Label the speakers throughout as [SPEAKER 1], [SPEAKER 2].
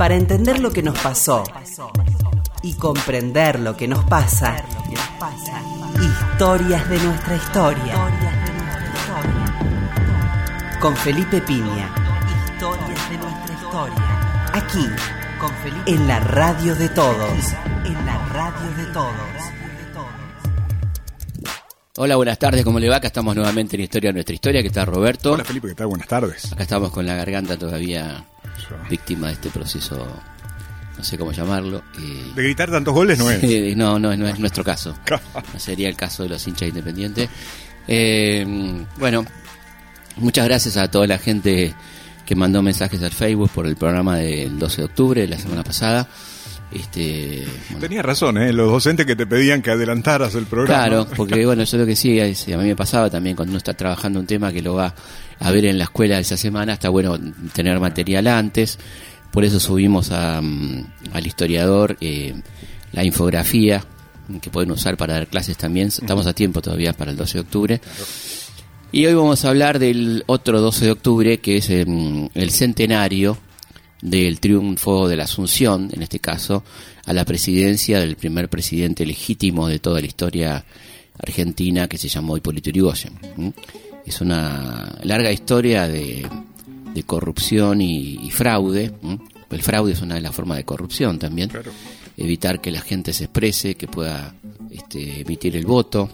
[SPEAKER 1] Para entender lo que nos pasó y comprender lo que nos pasa, historias de nuestra historia. Con Felipe Piña. Historias de nuestra historia. Aquí, con Felipe. en la radio de todos. En la radio de todos.
[SPEAKER 2] Hola, buenas tardes, ¿cómo le va? Acá estamos nuevamente en Historia de Nuestra Historia, que está Roberto.
[SPEAKER 3] Hola Felipe, ¿qué tal? Buenas tardes.
[SPEAKER 2] Acá estamos con la garganta todavía
[SPEAKER 3] Eso.
[SPEAKER 2] víctima de este proceso, no sé cómo llamarlo. y-
[SPEAKER 3] De gritar tantos goles no es.
[SPEAKER 2] No, no, no es nuestro caso. No sería el caso de los hinchas independientes. Eh, bueno, muchas gracias a toda la gente que mandó mensajes al Facebook por el programa del 12 de octubre de la semana pasada. Este, bueno,
[SPEAKER 3] Tenías razón, ¿eh? Los docentes que te pedían que adelantaras el programa.
[SPEAKER 2] Claro, porque bueno, yo lo que sí, es- a mí me pasaba también cuando uno está trabajando un tema que lo va a ver en la escuela esa semana, está bueno tener material antes, por eso subimos a, mm, al historiador eh, la infografía que pueden usar para dar clases también, estamos a tiempo todavía para el 12 de octubre. Y hoy vamos a hablar del otro 12 de octubre, que es em, el centenario del triunfo de la Asunción, en este caso, a la presidencia del primer presidente legítimo de toda la historia argentina, que se llamó Hipólito Yrigoyen. Es una larga historia de, de corrupción y, y fraude. El fraude es una de las formas de corrupción también.
[SPEAKER 3] Claro.
[SPEAKER 2] Evitar que la gente se exprese, que pueda este, emitir el voto.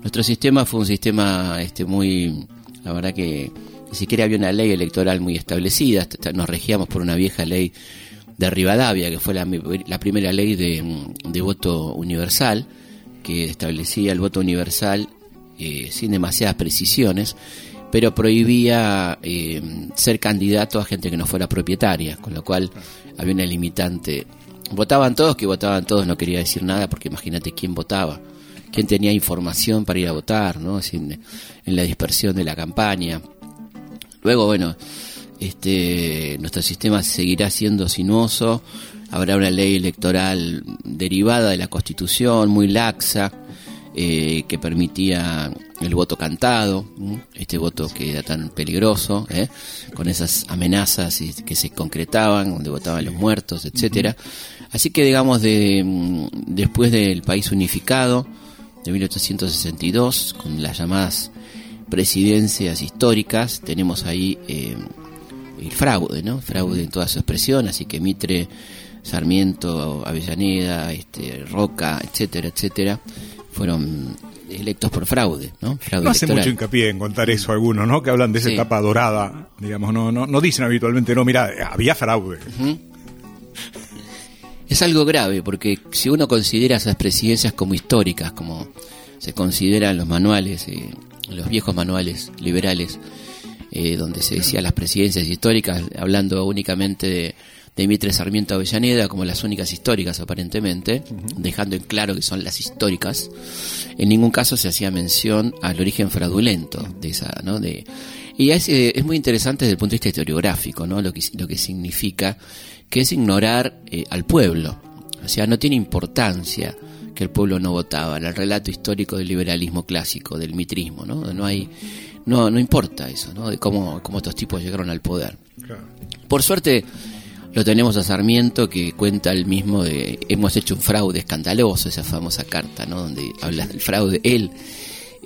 [SPEAKER 2] Nuestro sistema fue un sistema este, muy, la verdad que ni siquiera había una ley electoral muy establecida, Est- nos regíamos por una vieja ley de Rivadavia, que fue la, primera ley de, de voto universal, que establecía el voto universal eh, sin demasiadas precisiones, pero prohibía eh, ser candidato a gente que no fuera propietaria, con lo cual había una limitante. Votaban todos, que votaban todos no quería decir nada, porque imagínate quién votaba quién tenía información para ir a votar, ¿no? En la dispersión de la campaña. Luego, bueno, este, nuestro sistema seguirá siendo sinuoso, habrá una ley electoral derivada de la Constitución, muy laxa, eh, que permitía el voto cantado, este voto que era tan peligroso, ¿eh? con esas amenazas que se concretaban, donde votaban los muertos, etcétera. Así que digamos de mm, después del país unificado de 1862 con las llamadas presidencias históricas tenemos ahí eh, el fraude, ¿no? Fraude en toda su expresión, así que Mitre, Sarmiento, Avellaneda, este, Roca, etcétera, etcétera, fueron electos por fraude, ¿no? Fraude
[SPEAKER 3] No hace
[SPEAKER 2] electoral.
[SPEAKER 3] mucho hincapié en contar eso algunos, ¿no? Que hablan de esa
[SPEAKER 2] Sí.
[SPEAKER 3] etapa dorada, digamos, no, no, no dicen habitualmente, no, mira, había fraude.
[SPEAKER 2] Es algo grave porque si uno considera esas presidencias como históricas, como se consideran los manuales, eh, los viejos manuales liberales, eh, donde se decía las presidencias históricas, hablando únicamente de, de Mitre Sarmiento Avellaneda como las únicas históricas aparentemente, dejando en claro que son las históricas, en ningún caso se hacía mención al origen fraudulento de esa, ¿no? De, y es, eh, es muy interesante desde el punto de vista historiográfico, ¿no? Lo que, lo que significa, que es ignorar eh, al pueblo. O sea, no tiene importancia que el pueblo no votaba, el relato histórico del liberalismo clásico, del mitrismo, ¿no? No hay, no, no importa eso, ¿no? De cómo, cómo estos tipos llegaron al poder. Por suerte lo tenemos a Sarmiento que cuenta el mismo de hemos hecho un fraude escandaloso, esa famosa carta, ¿no? Donde habla del fraude él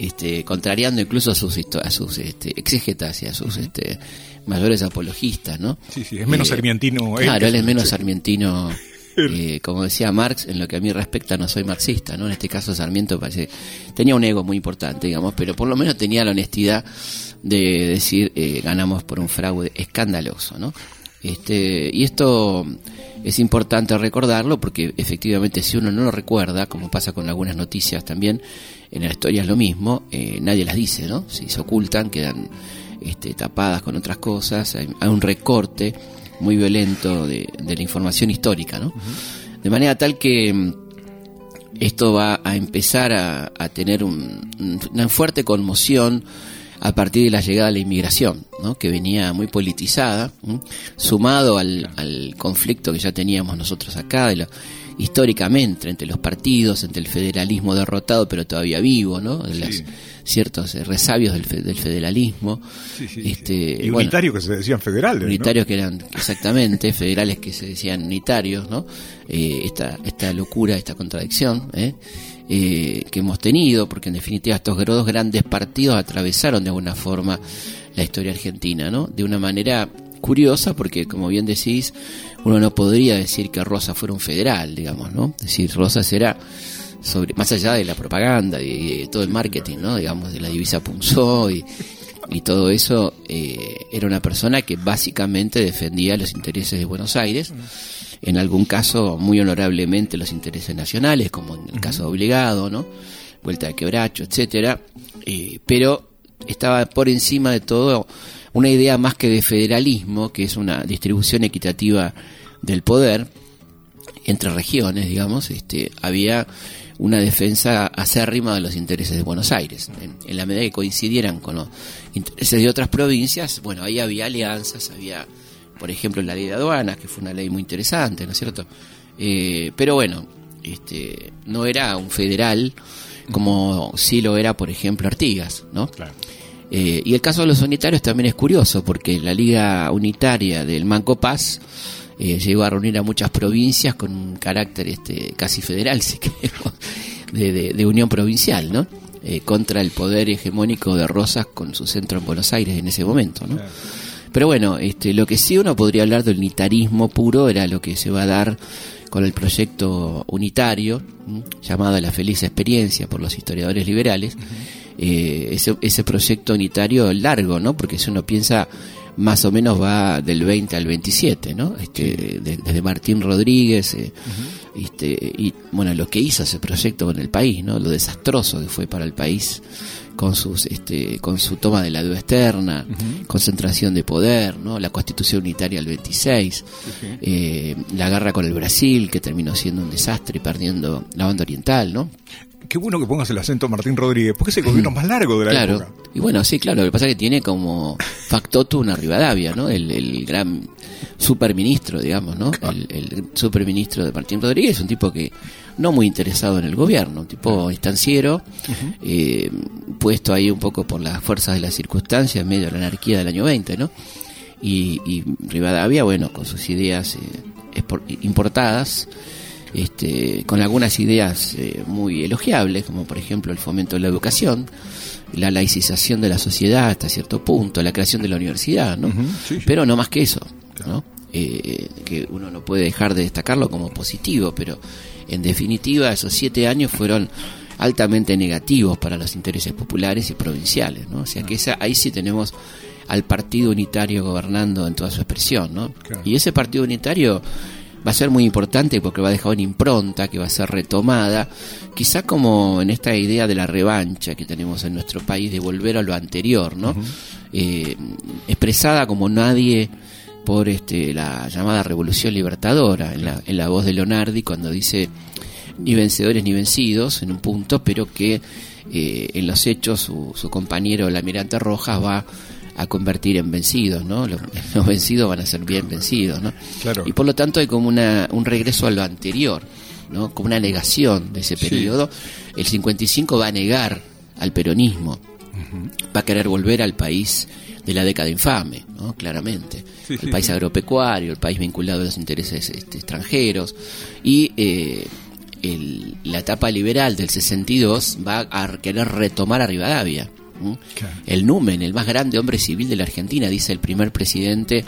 [SPEAKER 2] este, contrariando incluso a sus a sus este, exégetas y a sus este, mayores apologistas, ¿no?
[SPEAKER 3] Sí, sí, es menos
[SPEAKER 2] Eh,
[SPEAKER 3] sarmientino
[SPEAKER 2] Claro, él es menos
[SPEAKER 3] sí.
[SPEAKER 2] sarmientino. eh, como decía Marx, en lo que a mí respecta no soy marxista, ¿no? En este caso Sarmiento parece tenía un ego muy importante, digamos, pero por lo menos tenía la honestidad de decir eh, ganamos por un fraude escandaloso, ¿no? Este, y esto es importante recordarlo porque efectivamente si uno no lo recuerda, como pasa con algunas noticias también, en la historia es lo mismo, eh, nadie las dice, ¿no? Si se ocultan, quedan este, tapadas con otras cosas, hay, hay un recorte muy violento de, de la información histórica, ¿no? De manera tal que mm, esto va a empezar a, a tener un- un- una fuerte conmoción a partir de la llegada de la inmigración, ¿no? que venía muy politizada, sumado al, al conflicto que ya teníamos nosotros acá, de la- históricamente entre los partidos, entre el federalismo derrotado pero todavía vivo, ¿no? De las- ciertos eh, resabios del, fe- del federalismo.
[SPEAKER 3] Sí.
[SPEAKER 2] Este,
[SPEAKER 3] y
[SPEAKER 2] bueno,
[SPEAKER 3] unitarios que se decían federales. ¿no?
[SPEAKER 2] unitarios que eran exactamente federales que se decían unitarios, ¿no? Eh, esta, esta locura, esta contradicción ¿eh? Eh, que hemos tenido, porque en definitiva estos dos grandes partidos atravesaron de alguna forma la historia argentina, ¿no? De una manera curiosa, porque como bien decís, uno no podría decir que Rosas fuera un federal, digamos, ¿no? Es decir, Rosas era sobre más allá de la propaganda y de todo el marketing, ¿no? Digamos, de la divisa Punzó y, y todo eso, eh, era una persona que básicamente defendía los intereses de Buenos Aires, en algún caso muy honorablemente los intereses nacionales, como en el caso de Obligado, ¿no? Vuelta de Quebracho, etcétera, eh, pero estaba por encima de todo una idea más que de federalismo, que es una distribución equitativa del poder, entre regiones, digamos, este, había una defensa acérrima de los intereses de Buenos Aires. En, la medida que coincidieran con los intereses de otras provincias, bueno, ahí había alianzas, había, por ejemplo, la ley de aduanas, que fue una ley muy interesante, ¿no es cierto? Eh, pero bueno, este, no era un federal como sí lo era, por ejemplo, Artigas, ¿no?
[SPEAKER 3] Claro.
[SPEAKER 2] Eh, y el caso de los unitarios también es curioso, porque la Liga Unitaria del Manco Paz eh, llegó a reunir a muchas provincias con un carácter este, casi federal, si queremos, de, de- de unión provincial, ¿no? Eh, contra el poder hegemónico de Rosas con su centro en Buenos Aires en ese momento, ¿no? Pero bueno, este, lo que sí uno podría hablar del unitarismo puro era lo que se va a dar con el proyecto unitario, llamado La Feliz Experiencia por los historiadores liberales. Eh, ese, ese proyecto unitario largo, ¿no? Porque si uno piensa, más o menos va del 20 al 27, ¿no? Este, de- desde Martín Rodríguez, eh, este, y bueno, lo que hizo ese proyecto con el país, ¿no? Lo desastroso que fue para el país con sus este con su toma de la deuda externa, concentración de poder, ¿no? La Constitución unitaria del 26, eh, la guerra con el Brasil que terminó siendo un desastre y perdiendo la banda oriental, ¿no?
[SPEAKER 3] Qué bueno que pongas el acento Martín Rodríguez, porque es el gobierno más largo de la
[SPEAKER 2] claro.
[SPEAKER 3] época.
[SPEAKER 2] Y bueno, sí, claro, lo que pasa es que tiene como factotum una Rivadavia, ¿no? El, el gran superministro, digamos, ¿no? El, el superministro de Martín Rodríguez es un tipo que no muy interesado en el gobierno, un tipo estanciero, eh, puesto ahí un poco por las fuerzas de las circunstancias, en medio de la anarquía del año 20, ¿no? Y, y Rivadavia, bueno, con sus ideas eh, importadas, este, con algunas ideas eh, muy elogiables, como por ejemplo el fomento de la educación, la laicización de la sociedad hasta cierto punto, la creación de la universidad, ¿no?
[SPEAKER 3] Ujú, sí, sí.
[SPEAKER 2] Pero no más que eso, ¿no? Eh, que uno no puede dejar de destacarlo como positivo, pero en definitiva esos siete años fueron altamente negativos para los intereses populares y provinciales, ¿no? O sea que esa, ahí sí tenemos al partido unitario gobernando en toda su expresión, ¿no?
[SPEAKER 3] Claro.
[SPEAKER 2] Y ese partido unitario va a ser muy importante porque va a dejar una impronta que va a ser retomada, quizá como en esta idea de la revancha que tenemos en nuestro país de volver a lo anterior, ¿no? Eh, expresada como nadie por este la llamada revolución libertadora en la, en la voz de Leonardi cuando dice ni vencedores ni vencidos en un punto, pero que eh, en los hechos su, su compañero el almirante Rojas va a convertir en vencidos, ¿no? Los, los vencidos van a ser bien vencidos, ¿no?
[SPEAKER 3] Claro.
[SPEAKER 2] Y por lo tanto hay como una, un regreso a lo anterior, ¿no? Como una negación de ese
[SPEAKER 3] Sí.
[SPEAKER 2] periodo. El 55 va a negar al peronismo, va a querer volver al país de la década infame, ¿no? Claramente.
[SPEAKER 3] Sí,
[SPEAKER 2] el
[SPEAKER 3] sí,
[SPEAKER 2] país
[SPEAKER 3] sí.
[SPEAKER 2] agropecuario, el país vinculado a los intereses este, extranjeros. Y eh, el- la etapa liberal del 62 va a querer retomar a Rivadavia. El Numen, el más grande hombre civil de la Argentina, dice el primer presidente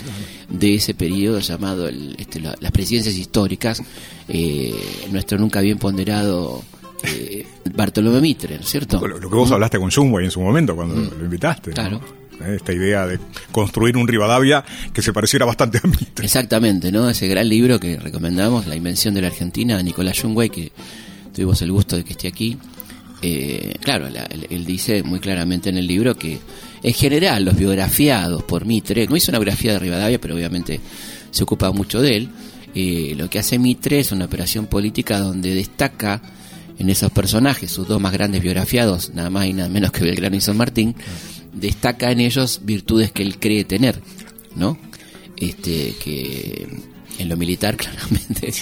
[SPEAKER 2] de ese periodo llamado el- este, la- las presidencias históricas, eh, nuestro nunca bien ponderado eh, Bartolomé Mitre, ¿no es cierto?
[SPEAKER 3] Lo, lo que vos hablaste con Jungway en su momento cuando lo invitaste.
[SPEAKER 2] Mm. Claro.
[SPEAKER 3] Eh, Esta idea de construir un Rivadavia que se pareciera bastante a Mitre.
[SPEAKER 2] Exactamente, ¿no? Ese gran libro que recomendamos, La Invención de la Argentina, de Nicolás Jungway, que tuvimos el gusto de que esté aquí. Eh, claro, la- él, él dice muy claramente en el libro que en general los biografiados por Mitre, no hizo una biografía de Rivadavia, pero obviamente se ocupa mucho de él, eh, lo que hace Mitre es una operación política donde destaca en esos personajes, sus dos más grandes biografiados, nada más y nada menos que Belgrano y San Martín, destaca en ellos virtudes que él cree tener, ¿no? Este, que En lo militar, claramente,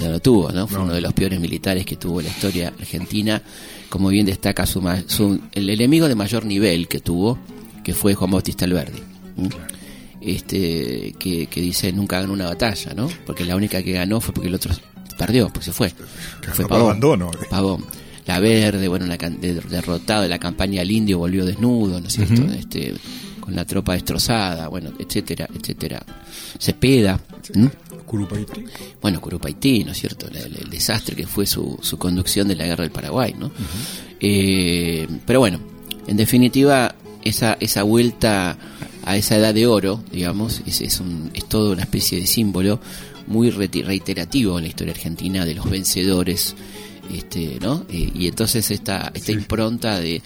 [SPEAKER 2] no lo tuvo, ¿no? Fue uno de los peores militares que tuvo la historia argentina. Como bien destaca su, su- el enemigo de mayor nivel que tuvo, que fue Juan Bautista Alberdi. Este, que, que dice nunca ganó una batalla, ¿no? Porque la única que ganó fue porque el otro perdió, porque se fue. Fue Pavón.
[SPEAKER 3] abandono.
[SPEAKER 2] Pavón. La Verde, bueno, la de- derrotado de la campaña al indio, volvió desnudo, ¿no es cierto? este, con la tropa destrozada, bueno, etcétera, etcétera. Cepeda, ¿m?
[SPEAKER 3] Curupaití.
[SPEAKER 2] bueno, Curupaití, ¿no es cierto? El, desastre que fue su, su conducción de la guerra del Paraguay, ¿no? Eh, pero bueno, en definitiva, esa, esa vuelta a esa edad de oro, digamos, es, es, un, es toda una especie de símbolo muy reiterativo en la historia argentina de los vencedores, este, ¿no? Eh, y entonces esta, esta impronta de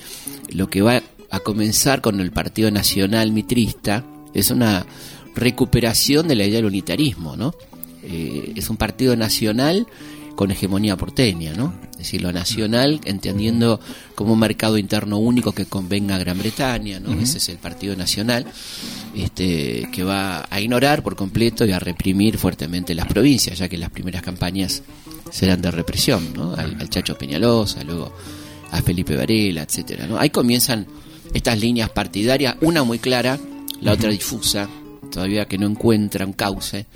[SPEAKER 2] lo que va a comenzar con el Partido Nacional Mitrista es una recuperación de la idea del unitarismo, ¿no? Eh, es un partido nacional con hegemonía porteña, ¿no? Es decir, lo nacional entendiendo como un mercado interno único que convenga a Gran Bretaña, ¿no? Ese es el Partido Nacional, este, que va a ignorar por completo y a reprimir fuertemente las provincias, ya que las primeras campañas serán de represión, ¿no? Al, al Chacho Peñalosa, luego a Felipe Varela, etcétera, ¿no? Ahí comienzan estas líneas partidarias, una muy clara, la otra difusa, todavía que no encuentra un cauce,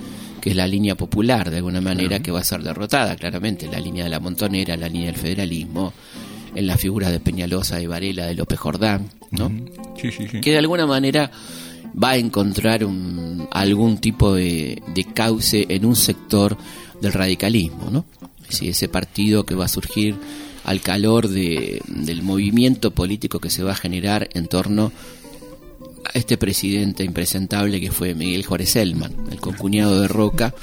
[SPEAKER 2] que es la línea popular, de alguna manera, que va a ser derrotada, claramente, la línea de la montonera, la línea del federalismo, en la figura de Peñalosa, de Varela, de López Jordán, ¿no?
[SPEAKER 3] Sí, sí, sí.
[SPEAKER 2] que de alguna manera va a encontrar un- algún tipo de, de cauce en un sector del radicalismo, ¿no? Decir, ese partido que va a surgir al calor de- del movimiento político que se va a generar en torno este presidente impresentable que fue Miguel Juárez Elman, el concuñado de Roca,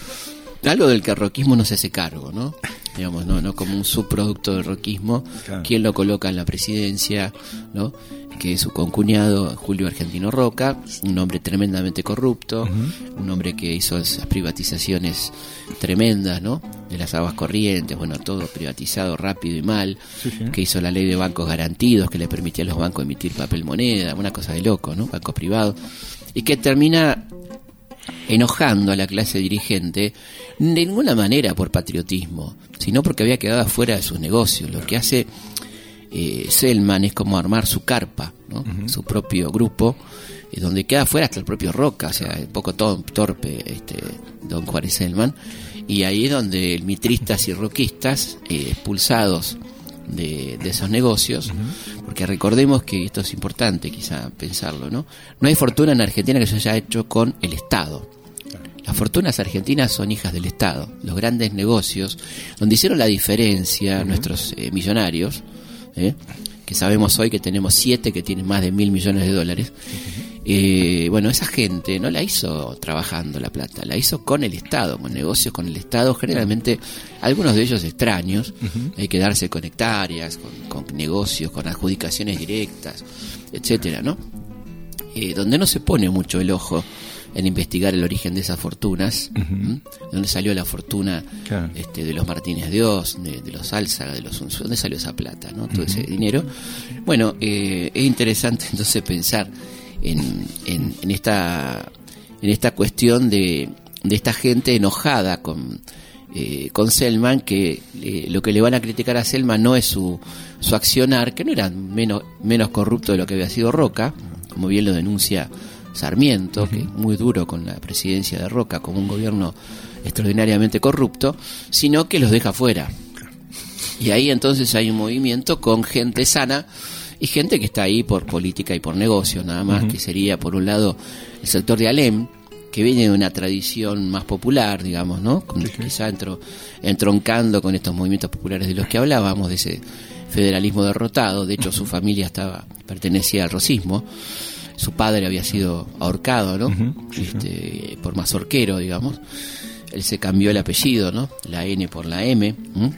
[SPEAKER 2] algo del que roquismo no se hace cargo, ¿no? Digamos, no, no como un subproducto del roquismo,
[SPEAKER 3] Claro.
[SPEAKER 2] quién lo coloca en la presidencia, ¿no? Que es su concuñado Julio Argentino Roca, un hombre tremendamente corrupto, un hombre que hizo esas privatizaciones tremendas, ¿no? De las aguas corrientes, bueno, todo privatizado rápido y mal, que hizo la ley de bancos garantidos que le permitía a los bancos emitir papel moneda, una cosa de loco, ¿no? Bancos privados, y que termina enojando a la clase dirigente de ninguna manera por patriotismo, sino porque había quedado afuera de sus negocios. Lo que hace eh, Selman es como armar su carpa, ¿no? su propio grupo, eh, donde queda afuera hasta el propio Roca, o sea, un poco todo torpe este don Juárez Selman, y ahí es donde mitristas y roquistas, eh, expulsados de, de esos negocios, porque recordemos que esto es importante quizá pensarlo, ¿no? No hay fortuna en Argentina que se haya hecho con el Estado. Las fortunas argentinas son hijas del Estado. Los grandes negocios, donde hicieron la diferencia nuestros eh, millonarios, ¿eh? que sabemos hoy que tenemos siete que tienen más de mil millones de dólares. Eh, bueno, esa gente no la hizo trabajando la plata, la hizo con el Estado, con negocios con el Estado, generalmente algunos de ellos extraños, hay que darse con hectáreas, con, con negocios, con adjudicaciones directas, etcétera, ¿no? eh, donde no se pone mucho el ojo en investigar el origen de esas fortunas, ¿m? dónde salió la fortuna
[SPEAKER 3] Claro.
[SPEAKER 2] este, de los Martínez Dios, de, de los Álzaga, de los dónde salió esa plata, ¿no? todo ese dinero. Bueno, eh, es interesante entonces pensar en, en, en esta en esta cuestión de, de esta gente enojada con eh, con Selman que eh, lo que le van a criticar a Selman no es su, su accionar que no era menos menos corrupto de lo que había sido Roca como bien lo denuncia Sarmiento que es muy duro con la presidencia de Roca como un gobierno extraordinariamente corrupto sino que los deja fuera. Y ahí entonces hay un movimiento con gente sana y gente que está ahí por política y por negocio, nada más, que sería por un lado el sector de Alem, que viene de una tradición más popular, digamos, ¿no? Con- Quizá entro, entroncando con estos movimientos populares de los que hablábamos, de ese federalismo derrotado. De hecho, su familia estaba pertenecía al rosismo. Su padre había sido ahorcado, ¿no? este, por mazorquero, digamos él se cambió el apellido, ¿no? La N por la M. ¿m?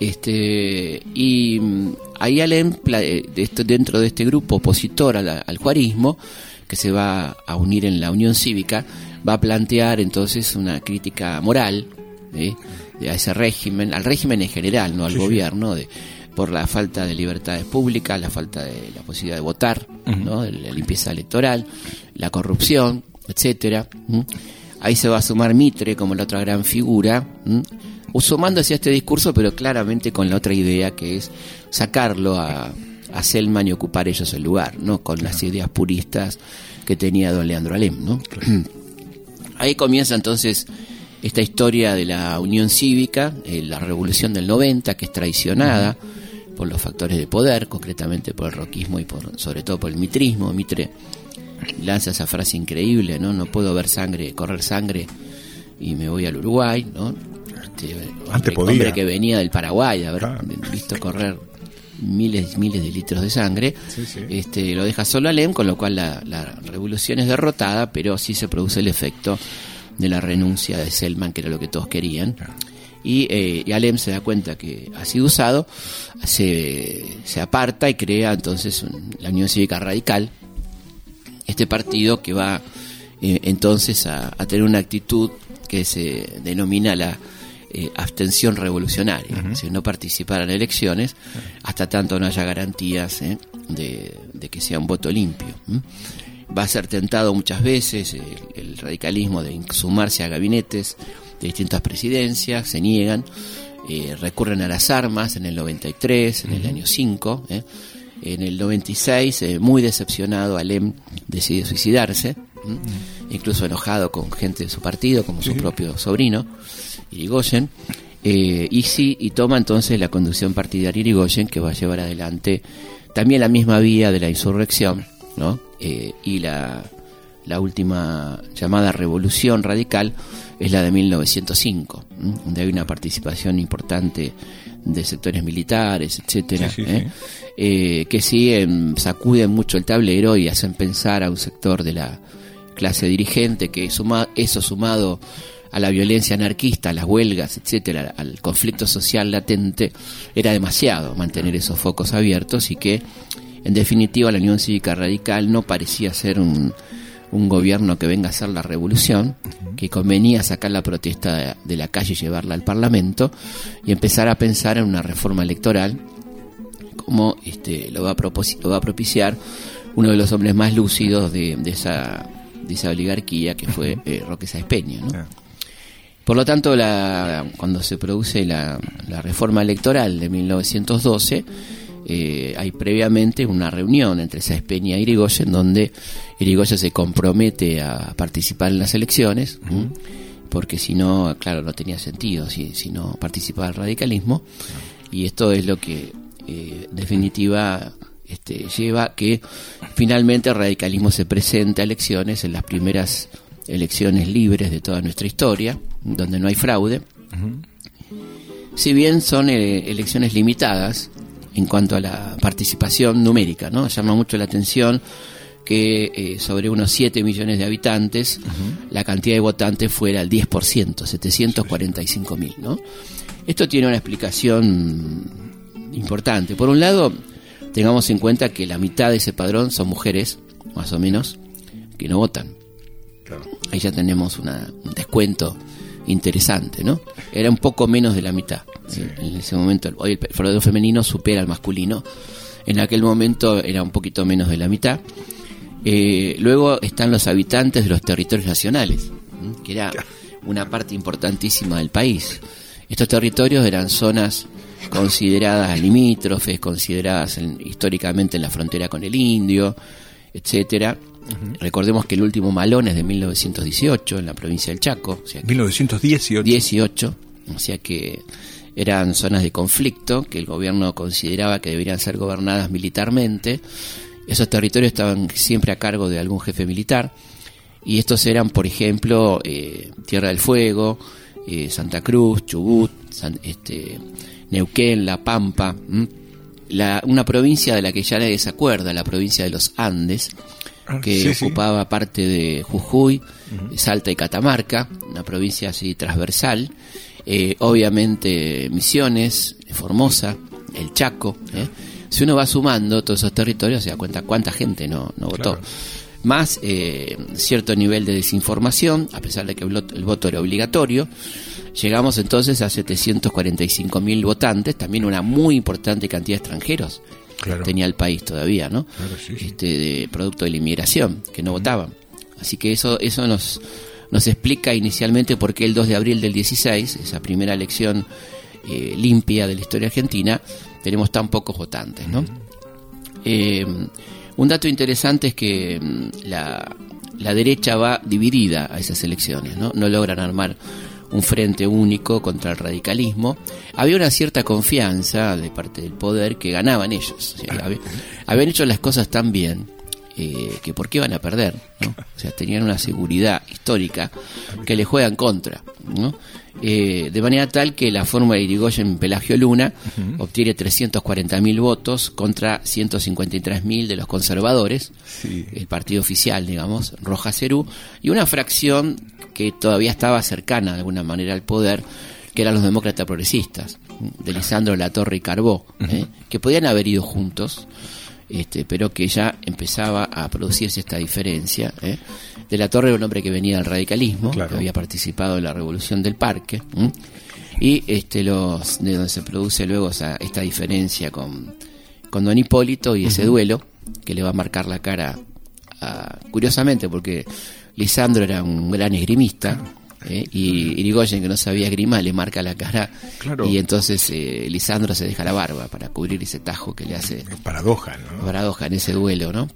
[SPEAKER 2] Este y mm, ahí Alem, eh, dentro de este grupo opositor a la- al juarismo, que se va a unir en la Unión Cívica, va a plantear entonces una crítica moral ¿eh? a ese régimen, al régimen en general, no al gobierno, de, por la falta de libertades públicas, la falta de la posibilidad de votar, ¿no? la limpieza electoral, la corrupción, etcétera. Ahí se va a sumar Mitre como la otra gran figura, o sumándose a este discurso, pero claramente con la otra idea que es sacarlo a, a Selman y ocupar ellos el lugar, ¿no? Con las ideas puristas que tenía don Leandro Alem, ¿no? Ahí comienza entonces esta historia de la Unión Cívica, eh, la Revolución del 90, que es traicionada por los factores de poder, concretamente por el roquismo y por, sobre todo por el mitrismo. Mitre lanza esa frase increíble, ¿no? No puedo ver sangre, correr sangre y me voy al Uruguay, ¿no? Este,
[SPEAKER 3] Antes
[SPEAKER 2] hombre,
[SPEAKER 3] podía.
[SPEAKER 2] que venía del Paraguay, haber visto correr miles y miles de litros de sangre,
[SPEAKER 3] Sí, sí.
[SPEAKER 2] este lo deja solo Alem, con lo cual la, la revolución es derrotada, pero sí se produce el efecto de la renuncia de Selman, que era lo que todos querían. Y, eh, y Alem se da cuenta que ha sido usado, se, se aparta y crea entonces un- la Unión Cívica Radical, este partido que va eh, entonces a, a tener una actitud que se denomina la eh, abstención revolucionaria, es decir, no participar en elecciones hasta tanto no haya garantías eh, de, de que sea un voto limpio. Va a ser tentado muchas veces el, el radicalismo de sumarse a gabinetes de distintas presidencias, se niegan, eh, recurren a las armas en el 93, en el año 5. eh. En el 96, eh, muy decepcionado, Alem decide suicidarse, ¿m? incluso enojado con gente de su partido, como su propio sobrino, Irigoyen. Eh, y sí, y toma entonces la conducción partidaria Irigoyen, que va a llevar adelante también la misma vía de la insurrección, ¿no? Eh, y la, la última llamada revolución radical es la de 1905, ¿m? donde hay una participación importante de sectores militares, etcétera,
[SPEAKER 3] Sí, sí,
[SPEAKER 2] ¿eh? Eh, que sí sacuden mucho el tablero y hacen pensar a un sector de la clase dirigente que suma, eso sumado a la violencia anarquista, a las huelgas, etcétera, al conflicto social latente, era demasiado mantener esos focos abiertos y que, en definitiva, la Unión Cívica Radical no parecía ser un, un gobierno que venga a hacer la revolución, que convenía sacar la protesta de, la calle y llevarla al Parlamento y empezar a pensar en una reforma electoral como este, lo, va a lo va a propiciar uno de los hombres más lúcidos de, de esa, de esa oligarquía que fue eh, Roque Sáenz Peña, ¿no? Por lo tanto, la, cuando se produce la, la reforma electoral de 1912, eh, hay previamente una reunión entre Sáenz Peña y Irigoyen, donde Irigoyen se compromete a participar en las elecciones, porque si no, claro, no tenía sentido si, si no participaba el radicalismo, y esto es lo que, eh, en definitiva, este, lleva a que finalmente el radicalismo se presente a elecciones en las primeras elecciones libres de toda nuestra historia, donde no hay fraude. Si bien son eh, elecciones limitadas en cuanto a la participación numérica, ¿no? Llama mucho la atención que eh, sobre unos 7 millones de habitantes la cantidad de votantes fuera el 10%, 745 mil, ¿no? Esto tiene una explicación importante. Por un lado, tengamos en cuenta que la mitad de ese padrón son mujeres, más o menos, que no votan.
[SPEAKER 3] Claro.
[SPEAKER 2] Ahí ya tenemos una- un descuento interesante, ¿no? Era un poco menos de la mitad. En ese momento, hoy el fraude femenino supera al masculino. En aquel momento era un poquito menos de la mitad. Eh, luego están los habitantes de los territorios nacionales, que era una parte importantísima del país. Estos territorios eran zonas consideradas limítrofes, consideradas en- históricamente en la frontera con el indio, etcétera. Recordemos que el último malón es de 1918 en la provincia del Chaco, o sea, que
[SPEAKER 3] 1918.
[SPEAKER 2] 18, o sea que eran zonas de conflicto que el gobierno consideraba que deberían ser gobernadas militarmente. Esos territorios estaban siempre a cargo de algún jefe militar y estos eran, por ejemplo, eh, Tierra del Fuego, eh, Santa Cruz, Chubut, San- este, Neuquén, La Pampa, la, una provincia de la que ya nadie se acuerda, la provincia de los Andes,
[SPEAKER 3] Ah,
[SPEAKER 2] que
[SPEAKER 3] sí, sí.
[SPEAKER 2] ocupaba parte de Jujuy, Salta y Catamarca, una provincia así transversal. Eh, obviamente Misiones, Formosa, el Chaco. ¿eh? Si uno va sumando todos esos territorios se da cuenta cuánta gente no, no votó.
[SPEAKER 3] Claro.
[SPEAKER 2] Más eh, cierto nivel de desinformación, a pesar de que el voto, era obligatorio. Llegamos entonces a 745 mil votantes, también una muy importante cantidad de extranjeros
[SPEAKER 3] Claro.
[SPEAKER 2] tenía el país todavía, ¿no?
[SPEAKER 3] Claro, sí, sí.
[SPEAKER 2] Este, de producto de la inmigración, que no votaban. Así que eso, eso nos nos explica inicialmente por qué el 2 de abril del 16, esa primera elección eh, limpia de la historia argentina, tenemos tan pocos votantes. ¿no? Eh, un dato interesante es que mm, la, la, derecha va dividida a esas elecciones, ¿no? no logran armar un frente único contra el radicalismo. Había una cierta confianza de parte del poder que ganaban ellos. habían hecho las cosas tan bien eh, que por qué van a perder, ¿no? O sea, tenían una seguridad histórica que le juegan contra, ¿no? Eh, de manera tal que la fórmula de Irigoyen Pelagio Luna obtiene 340.000 votos contra 153.000 de los conservadores, el partido oficial, digamos, Roja Cerú, y una fracción que todavía estaba cercana de alguna manera al poder, que eran los demócratas progresistas, de Lisandro Latorre y Carbó, ¿eh? que podían haber ido juntos, este, pero que ya empezaba a producirse esta diferencia. ¿eh? De la Torre era un hombre que venía del radicalismo, que había participado en la Revolución del Parque, y este, los, de donde se produce luego esta diferencia con, con Don Hipólito y ese duelo que le va a marcar la cara, curiosamente, porque Lisandro era un gran esgrimista, ¿eh? y Irigoyen que no sabía grima le marca la cara y entonces eh, Lisandro se deja la barba para cubrir ese tajo que le hace
[SPEAKER 3] paradoja ¿no?
[SPEAKER 2] paradoja en ese duelo ¿no?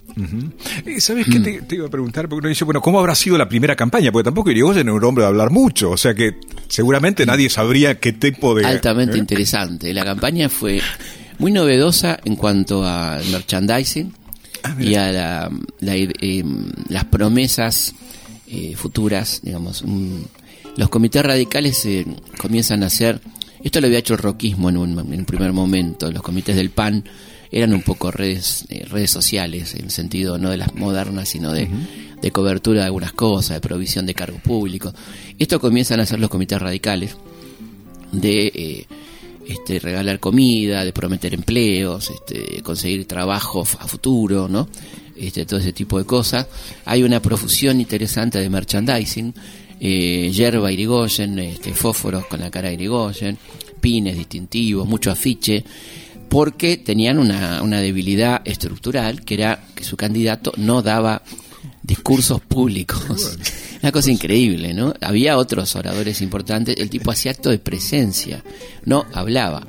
[SPEAKER 3] Eh, ¿sabes qué te, iba a preguntar? porque uno dice bueno ¿cómo habrá sido la primera campaña? porque tampoco Irigoyen era un hombre de hablar mucho o sea que seguramente nadie sabría qué tipo de
[SPEAKER 2] altamente interesante la campaña fue muy novedosa en cuanto al merchandising ah, y a la, las promesas eh, futuras, digamos. los comités radicales eh, comienzan a hacer, esto lo había hecho el roquismo en un, primer momento, los comités del PAN eran un poco redes, eh, redes sociales, en el sentido no de las modernas, sino de, de cobertura de algunas cosas, de provisión de cargos públicos. Esto comienzan a hacer los comités radicales de este, regalar comida, de prometer empleos, este, conseguir trabajo a futuro, ¿no? Este, todo ese tipo de cosas. Hay una profusión interesante de merchandising, eh, yerba Irigoyen, este, fósforos con la cara de Irigoyen, pines distintivos, mucho afiche, porque tenían una, una debilidad estructural, que era que su candidato no daba discursos públicos. Una cosa increíble, ¿no? Había otros oradores importantes, el tipo hacía acto de presencia, no hablaba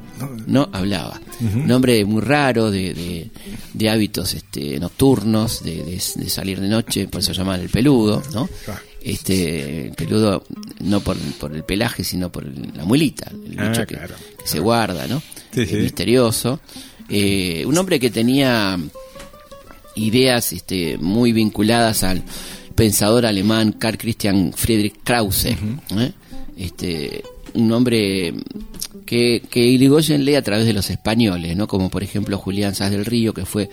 [SPEAKER 2] no hablaba. Un hombre muy raro, de, de, hábitos este, nocturnos, de, salir de noche, por eso llaman el peludo, ¿no? Este, el peludo no por, por el pelaje, sino por la muelita, el ah, bicho que, se guarda, ¿no? misterioso. Eh, un hombre que tenía ideas este, muy vinculadas al pensador alemán Carl Christian Friedrich Krause. ¿eh? este, un hombre que, que Irigoyen lee a través de los españoles, ¿no? como por ejemplo Julián Saz del Río, que fue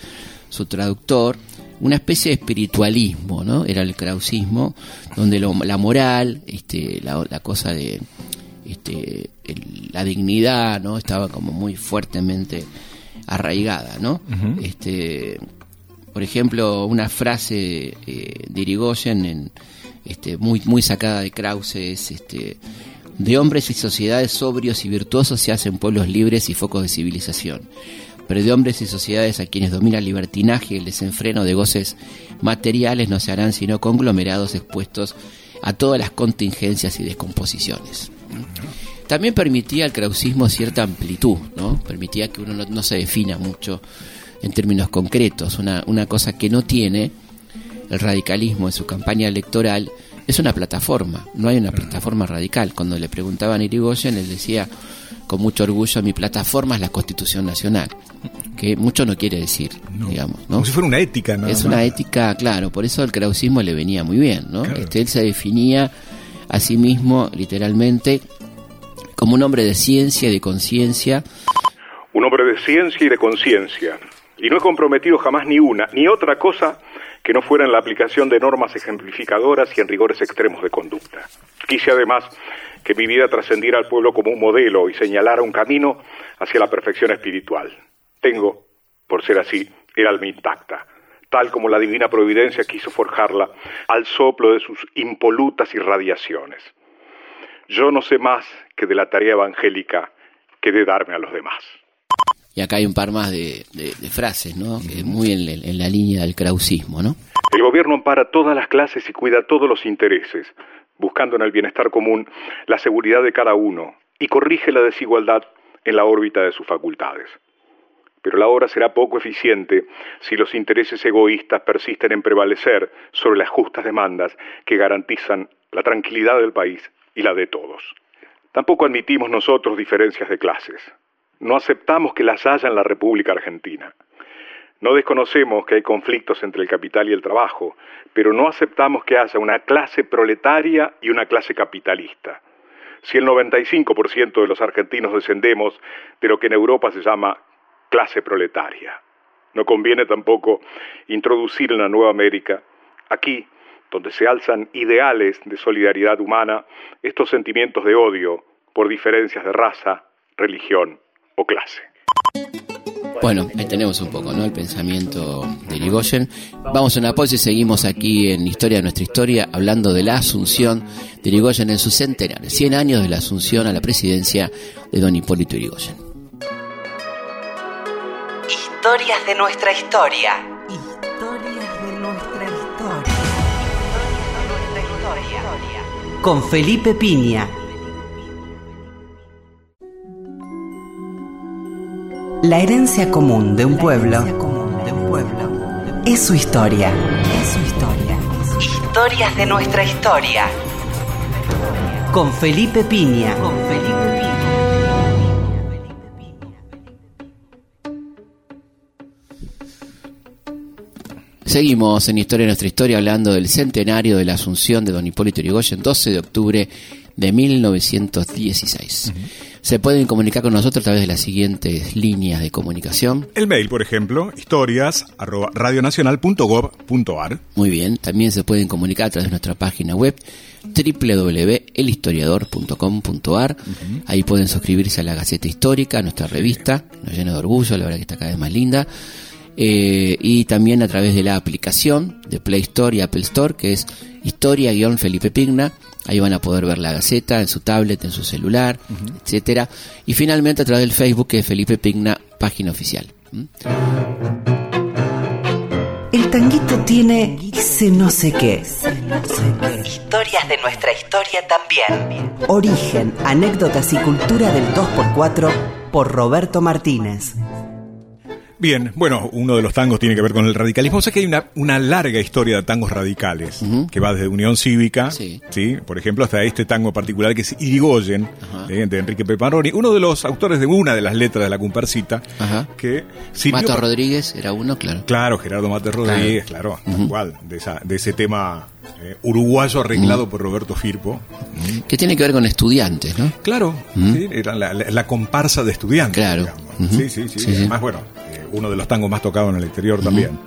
[SPEAKER 2] su traductor, una especie de espiritualismo, ¿no? Era el krausismo, donde la moral, este, la, cosa de este, la dignidad, ¿no? Estaba como muy fuertemente arraigada, ¿no? este, por ejemplo, una frase eh, de Irigoyen en, este, muy, muy sacada de Krause es este, de hombres y sociedades sobrios y virtuosos se hacen pueblos libres y focos de civilización. Pero de hombres y sociedades a quienes domina el libertinaje y el desenfreno de goces materiales no se harán sino conglomerados expuestos a todas las contingencias y descomposiciones. También permitía al krausismo cierta amplitud, ¿no? permitía que uno no, se defina mucho en términos concretos, una, una cosa que no tiene el radicalismo en su campaña electoral es una plataforma, no hay una plataforma radical. Cuando le preguntaban a Irigoyen, él decía con mucho orgullo, mi plataforma es la Constitución Nacional, que mucho no quiere decir, digamos. ¿no?
[SPEAKER 3] Como si fuera una ética, ¿no?
[SPEAKER 2] Es una ética, claro, por eso el krausismo le venía muy bien, ¿no? Este, él se definía a sí mismo, literalmente, como un hombre de ciencia y de conciencia.
[SPEAKER 4] Un hombre de ciencia y de conciencia. Y no he comprometido jamás ni una, ni otra cosa que no fuera en la aplicación de normas ejemplificadoras y en rigores extremos de conducta. Quise además que mi vida trascendiera al pueblo como un modelo y señalara un camino hacia la perfección espiritual. Tengo, por ser así, el alma intacta, tal como la divina providencia quiso forjarla al soplo de sus impolutas irradiaciones. Yo no sé más que de la tarea evangélica que de darme a los demás.
[SPEAKER 2] Y acá hay un par más de, frases, ¿no? muy en, la línea del krausismo, ¿no?
[SPEAKER 4] El gobierno ampara todas las clases y cuida todos los intereses. buscando en el bienestar común la seguridad de cada uno y corrige la desigualdad en la órbita de sus facultades. Pero la obra será poco eficiente si los intereses egoístas persisten en prevalecer sobre las justas demandas que garantizan la tranquilidad del país y la de todos. Tampoco admitimos nosotros diferencias de clases. No aceptamos que las haya en la República Argentina. No desconocemos que hay conflictos entre el capital y el trabajo, pero no aceptamos que haya una clase proletaria y una clase capitalista. Si el 95% de los argentinos descendemos de lo que en Europa se llama clase proletaria. No conviene tampoco introducir en la Nueva América, aquí, donde se alzan ideales de solidaridad humana, estos sentimientos de odio por diferencias de raza, religión o clase.
[SPEAKER 2] Bueno, ahí tenemos un poco, ¿no? El pensamiento de Irigoyen. Vamos a una pausa y seguimos aquí en Historia de nuestra historia, hablando de la asunción de Irigoyen en su centenario. 100 años de la asunción a la presidencia de don Hipólito Irigoyen.
[SPEAKER 1] Historias de nuestra historia. Historias de nuestra historia. Con Felipe Piña. La herencia común de un pueblo es su historia. Es su historia. Historias de nuestra historia. Con Felipe Piña. Con Felipe Piña.
[SPEAKER 2] Seguimos en Historia de nuestra historia hablando del centenario de la asunción de don Hipólito Yrigoyen, 12 de octubre de 1916. Se pueden comunicar con nosotros a través de las siguientes líneas de comunicación.
[SPEAKER 3] El mail, por ejemplo, historias arroba radionacional.gov.ar.
[SPEAKER 2] Muy bien, también se pueden comunicar a través de nuestra página web www.elhistoriador.com.ar. Ahí pueden suscribirse a la Gaceta Histórica, a nuestra revista, nos llena de orgullo, la verdad que está cada vez más linda. Eh, y también a través de la aplicación de Play Store y Apple Store, que es Historia-Felipe Pigna. Ahí van a poder ver la Gaceta en su tablet, en su celular, etcétera. Y finalmente a través del Facebook, que es Felipe Pigna, página oficial. ¿Mm?
[SPEAKER 1] El tanguito tiene ese no sé qué. Historias de nuestra historia también. Origen, anécdotas y cultura del 2x4 por Roberto Martínez.
[SPEAKER 3] Bien, bueno, uno de los tangos tiene que ver con el radicalismo. O sea que hay una, una larga historia de tangos radicales, que va desde Unión Cívica,
[SPEAKER 2] Sí.
[SPEAKER 3] sí. por ejemplo, hasta este tango particular que es Irigoyen, de, de Enrique Peparoni, uno de los autores de una de las letras de la comparsita,
[SPEAKER 2] Ajá.
[SPEAKER 3] que
[SPEAKER 2] Mato
[SPEAKER 3] para-
[SPEAKER 2] Rodríguez era uno, claro.
[SPEAKER 3] Claro, Gerardo Mate Rodríguez, claro, igual, de, esa, de ese tema eh, uruguayo arreglado por Roberto Firpo.
[SPEAKER 2] Que tiene que ver con estudiantes, ¿no?
[SPEAKER 3] Claro, sí, era la, la- la comparsa de estudiantes.
[SPEAKER 2] Claro.
[SPEAKER 3] Sí, sí, sí.
[SPEAKER 2] Sí.
[SPEAKER 3] Además, bueno, eh, uno de los tangos más tocados en el exterior también.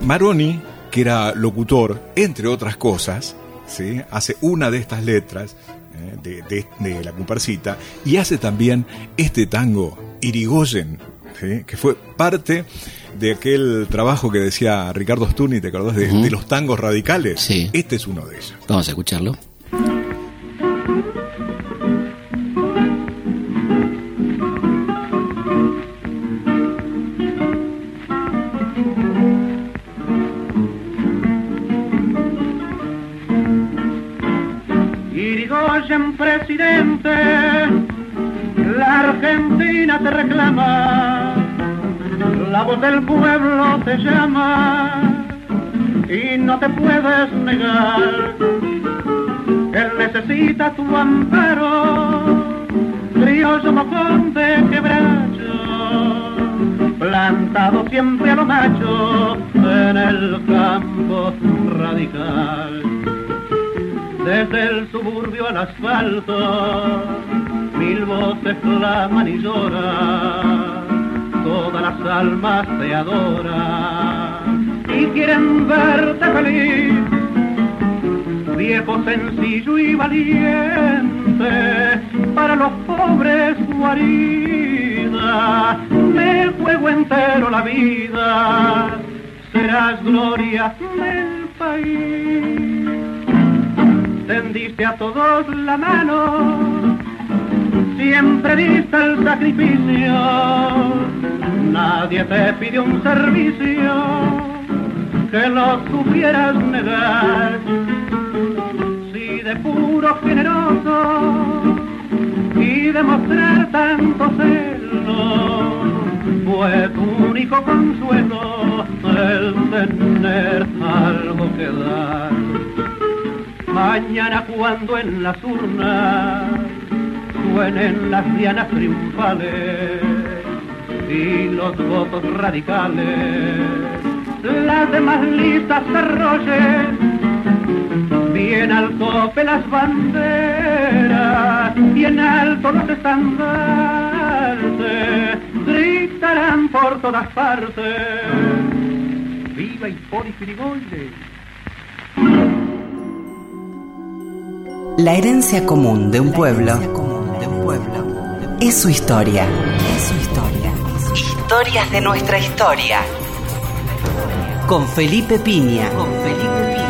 [SPEAKER 3] Maroni, que era locutor, entre otras cosas, ¿sí? hace una de estas letras eh, de, de- de la comparsita y hace también este tango, Irigoyen, ¿sí? que fue parte de aquel trabajo que decía Ricardo Sturni, ¿te acordás? De, de los tangos radicales.
[SPEAKER 2] Sí.
[SPEAKER 3] Este es uno de ellos.
[SPEAKER 2] Vamos a escucharlo.
[SPEAKER 5] Argentina te reclama, la voz del pueblo te llama y no te puedes negar. Él necesita tu amparo, criollo mojón de quebracho, plantado siempre a lo macho en el campo radical desde el suburbio al asfalto, mil voces claman y lloran, todas las almas te adoran. Y quieren verte feliz, viejo sencillo y valiente, para los pobres guarida, me juego entero la vida, serás gloria del país. Tendiste a todos la mano, siempre diste el sacrificio, nadie te pidió un servicio que lo supieras negar. Si de puro generoso y demostrar tanto celo fue tu único consuelo el tener algo que dar. Mañana cuando en las urnas suenen las dianas triunfales y los votos radicales, las demás listas se arrollen bien al tope las banderas y en alto los estandartes gritarán por todas partes. ¡Viva Hipólito Yrigoyen!
[SPEAKER 1] La herencia común de un pueblo es su historia. Es su historia. Historias de nuestra historia. Con Felipe Piña. Con Felipe Piña.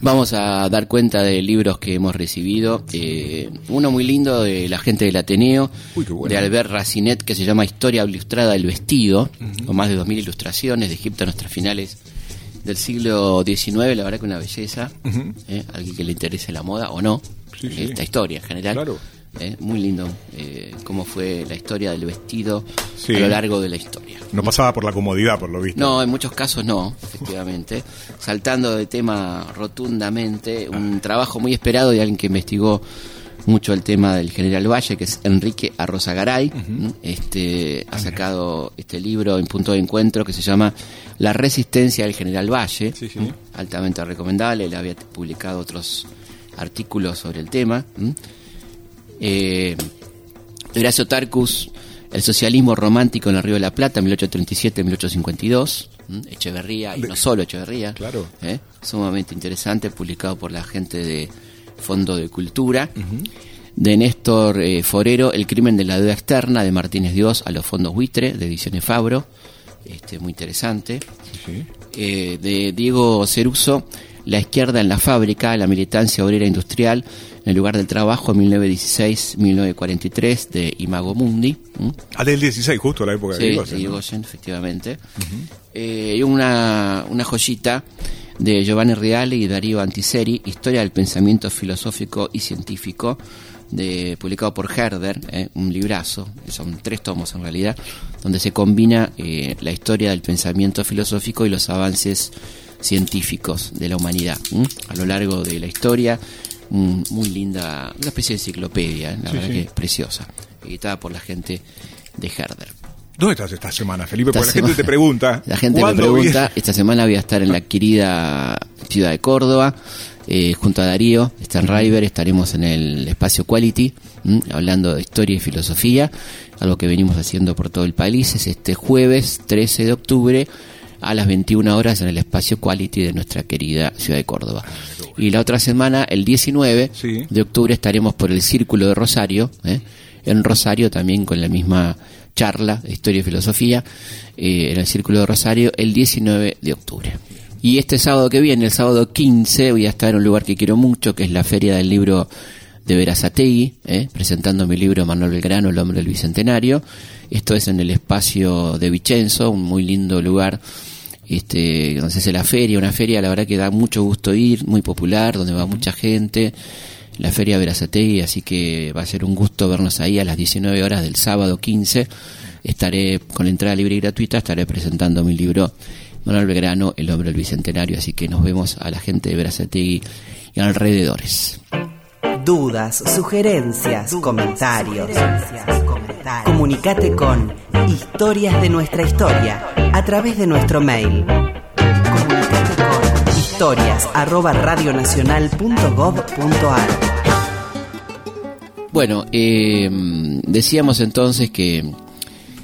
[SPEAKER 2] Vamos a dar cuenta de libros que hemos recibido. Eh, uno muy lindo de la gente del Ateneo,
[SPEAKER 3] Uy, bueno.
[SPEAKER 2] de Albert Racinet, que se llama Historia Ilustrada del Vestido, con más de 2.000 ilustraciones de Egipto a nuestras finales del siglo XIX. La verdad que una belleza. eh, alguien que le interese la moda o no.
[SPEAKER 3] Sí, sí.
[SPEAKER 2] Esta historia en general.
[SPEAKER 3] Claro.
[SPEAKER 2] eh, muy lindo eh, cómo fue la historia del vestido
[SPEAKER 3] Sí.
[SPEAKER 2] a lo largo de la historia.
[SPEAKER 3] No pasaba por la comodidad, por lo visto.
[SPEAKER 2] No, en muchos casos no, efectivamente. Saltando de tema rotundamente, un trabajo muy esperado de alguien que investigó mucho el tema del general Valle, que es Enrique Arrozagaray. Este ha sacado este libro en punto de encuentro que se llama La resistencia del general Valle,
[SPEAKER 3] Sí, sí.
[SPEAKER 2] ¿m? altamente recomendable. Él había publicado otros artículos sobre el tema. Eh, Horacio Tarcus, El socialismo romántico en el Río de la Plata, 1837-1852. ¿m? Echeverría, y no solo Echeverría.
[SPEAKER 3] Claro.
[SPEAKER 2] ¿eh? Sumamente interesante, publicado por la gente de Fondo de Cultura. De Néstor eh, Forero, El crimen de la deuda externa, de Martínez Dios a los fondos buitre, de Ediciones Fabro. Este, muy interesante
[SPEAKER 3] Sí.
[SPEAKER 2] eh, de Diego Ceruso, La izquierda en la fábrica, la militancia obrera industrial en el lugar del trabajo, 1916-1943, de Imago Mundi. ¿m?
[SPEAKER 3] Ah, del 16, justo la época
[SPEAKER 2] Sí,
[SPEAKER 3] de Irigoyen, ¿no?
[SPEAKER 2] Efectivamente. Eh, y una, una joyita de Giovanni Reale y Darío Antiseri, Historia del pensamiento filosófico y científico, de, publicado por Herder, eh, un librazo, son tres tomos en realidad, donde se combina eh, la historia del pensamiento filosófico y los avances científicos de la humanidad a lo largo de la historia. Muy linda, una especie de enciclopedia, ¿eh? la
[SPEAKER 3] Sí,
[SPEAKER 2] verdad
[SPEAKER 3] sí.
[SPEAKER 2] que es preciosa, editada por la gente de Herder.
[SPEAKER 3] ¿Dónde estás esta semana, Felipe?
[SPEAKER 2] Esta
[SPEAKER 3] Porque la gente te pregunta.
[SPEAKER 2] La gente me
[SPEAKER 3] ¿cuándo
[SPEAKER 2] pregunta,
[SPEAKER 3] viene?
[SPEAKER 2] esta semana voy a estar en la querida ciudad de Córdoba, eh, junto a Darío, Stan River, estaremos en el espacio Quality, ¿m? hablando de historia y filosofía, algo que venimos haciendo por todo el país, es este jueves 13 de octubre a las 21 horas en el espacio Quality de nuestra querida ciudad de Córdoba. Y la otra semana, el 19
[SPEAKER 3] Sí.
[SPEAKER 2] de octubre, estaremos por el Círculo de Rosario, ¿eh? en Rosario también con la misma charla de historia y filosofía, eh, en el Círculo de Rosario, el 19 de octubre. Y este sábado que viene, el sábado 15, voy a estar en un lugar que quiero mucho, que es la Feria del Libro de Verazategui, ¿eh? presentando mi libro Manuel Belgrano, El hombre del Bicentenario. Esto es en el espacio de Vicenzo, un muy lindo lugar este, se hace la feria, una feria la verdad que da mucho gusto ir, muy popular, donde va mucha gente, la feria Verazategui, así que va a ser un gusto vernos ahí a las 19 horas del sábado 15. Estaré con la entrada libre y gratuita, estaré presentando mi libro Manuel Belgrano, El hombre del Bicentenario, así que nos vemos a la gente de Verazategui y alrededores.
[SPEAKER 1] Dudas, sugerencias, comentarios. Comunicate con Historias de nuestra historia a través de nuestro mail. Historias
[SPEAKER 2] Bueno, eh, decíamos entonces que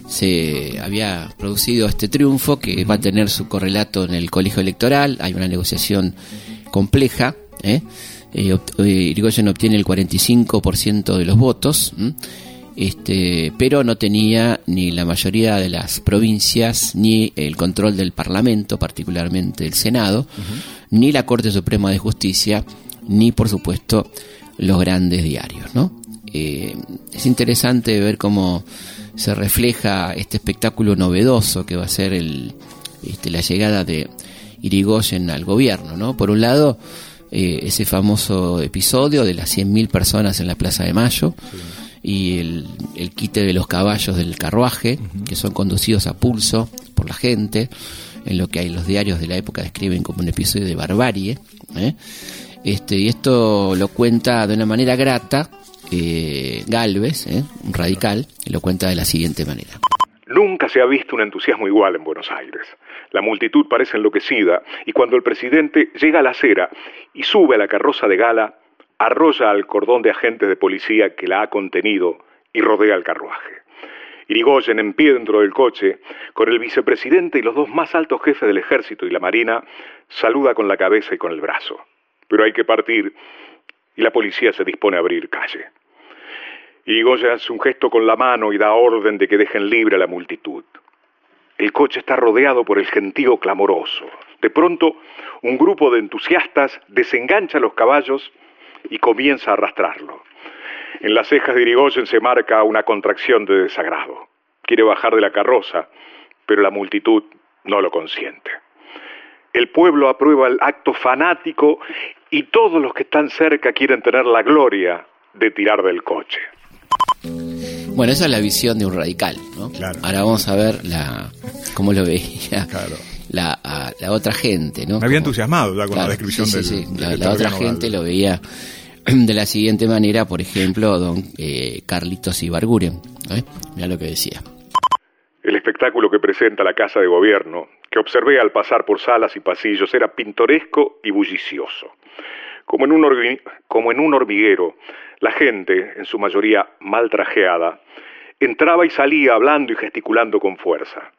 [SPEAKER 2] se había producido este triunfo que va a tener su correlato en el colegio electoral. Hay una negociación compleja. ¿eh? Eh, eh, Irigoyen obtiene el 45% de los votos. Este, pero no tenía ni la mayoría de las provincias, ni el control del Parlamento, particularmente el Senado, ni la Corte Suprema de Justicia, ni por supuesto los grandes diarios, ¿no? Eh, es interesante ver cómo se refleja este espectáculo novedoso que va a ser el, este, la llegada de Irigoyen al gobierno, ¿no? Por un lado, eh, ese famoso episodio de las 100.000 personas en la Plaza de Mayo y el, el, quite de los caballos del carruaje, que son conducidos a pulso por la gente, en lo que hay los diarios de la época describen como un episodio de barbarie. ¿eh? Este, y esto lo cuenta de una manera grata eh, Galvez, ¿eh? un radical, y lo cuenta de la siguiente manera.
[SPEAKER 4] Nunca se ha visto un entusiasmo igual en Buenos Aires. La multitud parece enloquecida y cuando el presidente llega a la acera y sube a la carroza de gala, arrolla al cordón de agentes de policía que la ha contenido y rodea el carruaje. Irigoyen, en pie dentro del coche, con el vicepresidente y los dos más altos jefes del ejército y la marina, saluda con la cabeza y con el brazo. Pero hay que partir y la policía se dispone a abrir calle. Irigoyen hace un gesto con la mano y da orden de que dejen libre a la multitud. El coche está rodeado por el gentío clamoroso. De pronto, un grupo de entusiastas desengancha los caballos y comienza a arrastrarlo. En las cejas de Irigoyen se marca una contracción de desagrado. Quiere bajar de la carroza, pero la multitud no lo consiente. El pueblo aprueba el acto fanático y todos los que están cerca quieren tener la gloria de tirar del coche.
[SPEAKER 2] Bueno, esa es la visión de un radical, ¿no? Ahora vamos a ver la cómo lo veía la, la otra gente, ¿no?
[SPEAKER 3] Me había entusiasmado ya con la descripción
[SPEAKER 2] sí, sí, La, otra gente lo veía de la siguiente manera, por ejemplo, don eh, Carlitos Ibarguren. ¿eh? Mira lo que decía.
[SPEAKER 4] El espectáculo que presenta la Casa de Gobierno, que observé al pasar por salas y pasillos, era pintoresco y bullicioso. Como en un, como en un hormiguero, la gente, en su mayoría mal trajeada, entraba y salía hablando y gesticulando con fuerza.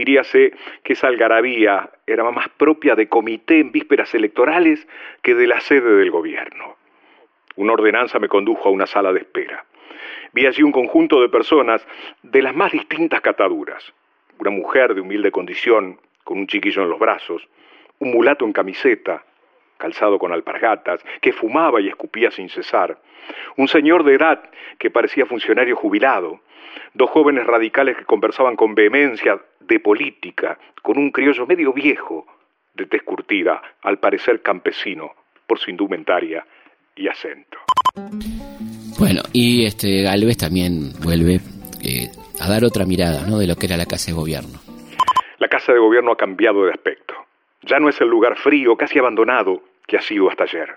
[SPEAKER 4] Diríase que esa algarabía era más propia de comité en vísperas electorales que de la sede del gobierno. Una ordenanza me condujo a una sala de espera. Vi allí un conjunto de personas de las más distintas cataduras. Una mujer de humilde condición, con un chiquillo en los brazos, un mulato en camiseta, calzado con alpargatas, que fumaba y escupía sin cesar, un señor de edad que parecía funcionario jubilado, dos jóvenes radicales que conversaban con vehemencia de política, con un criollo medio viejo, de tez curtida, al parecer campesino, por su indumentaria y acento.
[SPEAKER 2] Bueno, y este Galvez también vuelve eh, a dar otra mirada ¿no? de lo que era la Casa de Gobierno.
[SPEAKER 4] La Casa de Gobierno ha cambiado de aspecto. Ya no es el lugar frío, casi abandonado, que ha sido hasta ayer.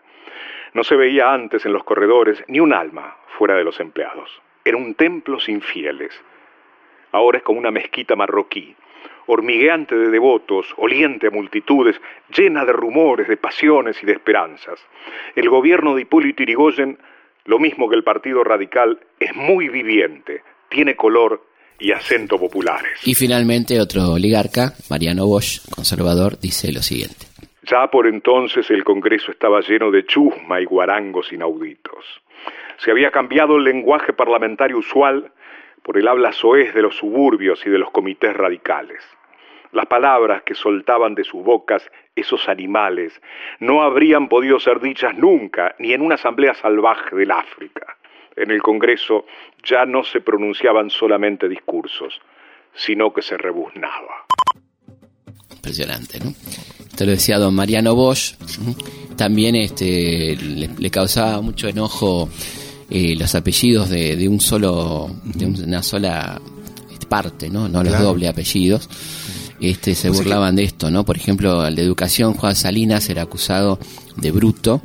[SPEAKER 4] No se veía antes en los corredores ni un alma fuera de los empleados. Era un templo sin fieles. Ahora es como una mezquita marroquí, hormigueante de devotos, oliente a multitudes, llena de rumores, de pasiones y de esperanzas. El gobierno de Hipólito Yrigoyen, lo mismo que el Partido Radical, es muy viviente, tiene color y acento populares.
[SPEAKER 2] Y finalmente otro oligarca, Mariano Bosch, conservador, dice lo siguiente.
[SPEAKER 4] Ya por entonces el Congreso estaba lleno de chusma y guarangos inauditos. Se había cambiado el lenguaje parlamentario usual por el habla soez de los suburbios y de los comités radicales. Las palabras que soltaban de sus bocas esos animales no habrían podido ser dichas nunca, ni en una asamblea salvaje del África. En el Congreso ya no se pronunciaban solamente discursos, sino que se rebuznaba.
[SPEAKER 2] Impresionante, ¿no? Esto lo decía don Mariano Bosch. También este, le, causaba mucho enojo eh, los apellidos de, un solo, de una sola parte, ¿no? No los doble apellidos. Este, se burlaban de esto, ¿no? Por ejemplo, el de educación, Juan Salinas era acusado de bruto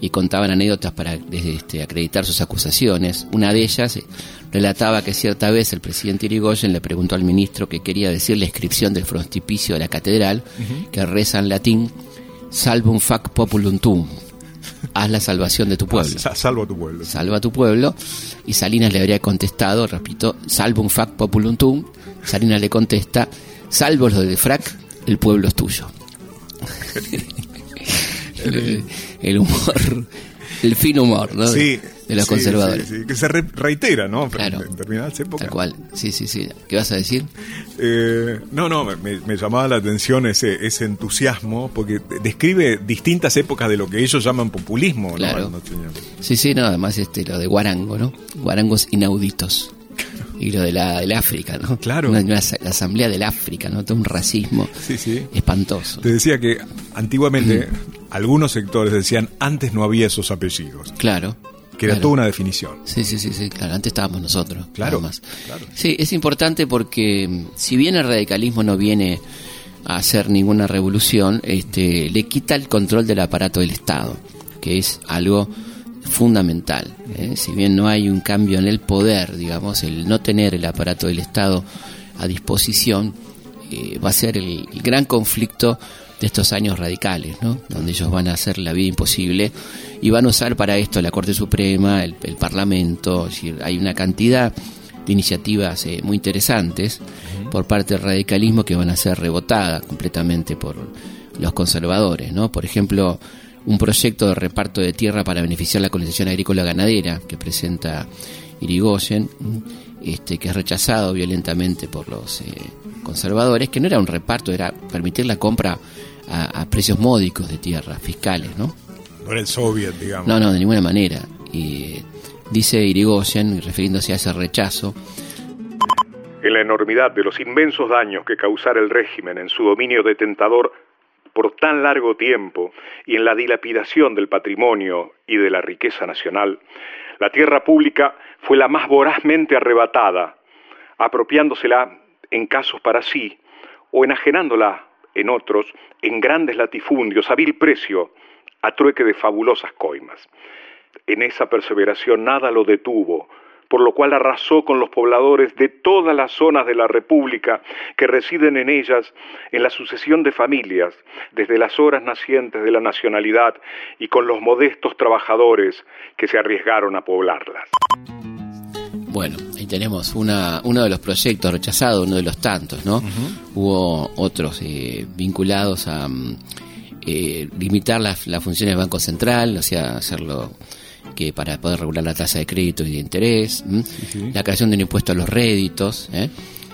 [SPEAKER 2] y contaban anécdotas para este, acreditar sus acusaciones. Una de ellas eh, relataba que cierta vez el presidente Irigoyen le preguntó al ministro que quería decir la inscripción del frontispicio de la catedral, que reza en latín, salvum fac populum tuum, haz la salvación de tu pueblo.
[SPEAKER 3] Salva tu pueblo.
[SPEAKER 2] Salva tu pueblo. Y Salinas le habría contestado, repito, salvum fac populum tuum. Salinas le contesta, salvo los de frac, el pueblo es tuyo. El, humor, el fin humor, ¿no?
[SPEAKER 3] Sí,
[SPEAKER 2] de los conservadores.
[SPEAKER 3] que se reitera, ¿no?
[SPEAKER 2] Claro.
[SPEAKER 3] En determinadas épocas.
[SPEAKER 2] Tal cual. Sí, sí, sí. ¿Qué vas a decir?
[SPEAKER 3] Eh, no, no, me, llamaba la atención ese, ese entusiasmo, porque describe distintas épocas de lo que ellos llaman populismo,
[SPEAKER 2] claro. Sí, sí, no, además este, lo de guarango, ¿no? Guarangos inauditos. Y lo de la, del África, ¿no?
[SPEAKER 3] Claro.
[SPEAKER 2] Una, una asamblea del África, ¿no? Todo un racismo
[SPEAKER 3] Sí, sí.
[SPEAKER 2] espantoso.
[SPEAKER 3] Te decía que antiguamente algunos sectores decían antes no había esos apellidos,
[SPEAKER 2] Claro.
[SPEAKER 3] que era
[SPEAKER 2] claro.
[SPEAKER 3] toda una definición.
[SPEAKER 2] Sí, sí, sí, sí, claro. Antes estábamos nosotros.
[SPEAKER 3] Claro,
[SPEAKER 2] más.
[SPEAKER 3] claro.
[SPEAKER 2] Sí, es importante porque mm, si bien el radicalismo no viene a hacer ninguna revolución, este, le quita el control del aparato del Estado, que es algo fundamental. ¿eh? Si bien no hay un cambio en el poder, digamos, el no tener el aparato del Estado a disposición eh, va a ser el, el gran conflicto de estos años radicales, ¿no? donde ellos van a hacer la vida imposible y van a usar para esto la Corte Suprema, el, el Parlamento, es decir, hay una cantidad de iniciativas eh, muy interesantes por parte del radicalismo que van a ser rebotadas completamente por los conservadores, ¿no? Por ejemplo, un proyecto de reparto de tierra para beneficiar la colonización agrícola ganadera que presenta Irigoyen, este, que es rechazado violentamente por los eh, conservadores, que no era un reparto, era permitir la compra a, a precios módicos de tierra, fiscales, ¿no?
[SPEAKER 3] No era el soviet, digamos.
[SPEAKER 2] No, no, de ninguna manera. Y dice Irigoyen, refiriéndose a ese rechazo,
[SPEAKER 4] en la enormidad de los inmensos daños que causara el régimen en su dominio detentador por tan largo tiempo y en la dilapidación del patrimonio y de la riqueza nacional, la tierra pública fue la más vorazmente arrebatada, apropiándosela en casos para sí o enajenándola en otros en grandes latifundios a vil precio, a trueque de fabulosas coimas. En esa perseveración nada lo detuvo, por lo cual arrasó con los pobladores de todas las zonas de la República que residen en ellas en la sucesión de familias, desde las horas nacientes de la nacionalidad y con los modestos trabajadores que se arriesgaron a poblarlas.
[SPEAKER 2] Bueno, ahí tenemos una, uno de los proyectos rechazados, uno de los tantos, ¿no? Hubo otros eh, vinculados a mm, eh, limitar las las funciones del Banco Central, o sea, hacerlo que para poder regular la tasa de crédito y de interés, la creación de un impuesto a los réditos, ¿eh?